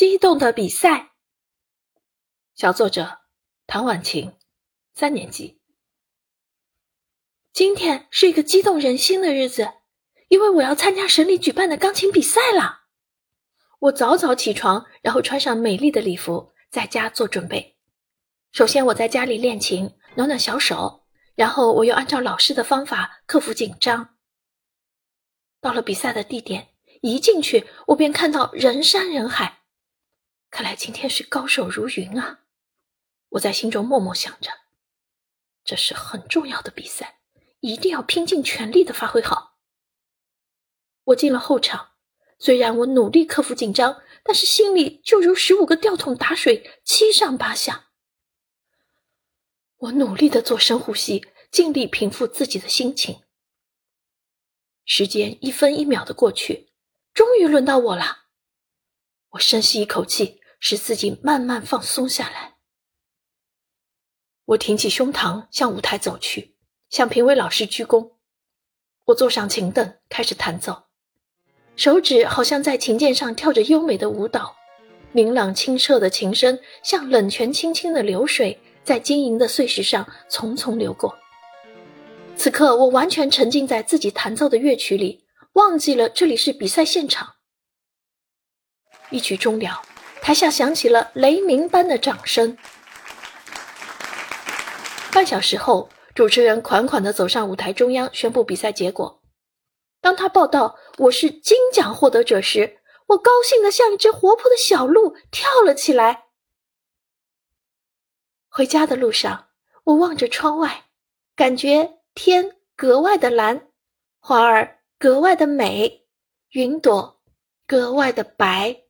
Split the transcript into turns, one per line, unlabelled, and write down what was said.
激动的比赛。小作者唐婉晴，三年级。今天是一个激动人心的日子，因为我要参加省里举办的钢琴比赛了。我早早起床，然后穿上美丽的礼服，在家做准备。首先，我在家里练琴，暖暖小手，然后我又按照老师的方法克服紧张。到了比赛的地点，一进去我便看到人山人海。看来今天是高手如云啊！我在心中默默想着，这是很重要的比赛，一定要拼尽全力的发挥好。我进了后场，虽然我努力克服紧张，但是心里就如十五个吊桶打水，七上八下。我努力的做深呼吸，尽力平复自己的心情。时间一分一秒的过去，终于轮到我了。我深吸一口气。使自己慢慢放松下来。我挺起胸膛向舞台走去，向评委老师鞠躬。我坐上琴凳，开始弹奏，手指好像在琴键上跳着优美的舞蹈。明朗清澈的琴声像冷泉清清的流水，在晶莹的碎石上匆匆流过。此刻，我完全沉浸在自己弹奏的乐曲里，忘记了这里是比赛现场。一曲终了。台下响起了雷鸣般的掌声。半小时后，主持人款款地走上舞台中央，宣布比赛结果。当他报道我是金奖获得者时，我高兴得像一只活泼的小鹿，跳了起来。回家的路上，我望着窗外，感觉天格外的蓝，花儿格外的美，云朵格外的白。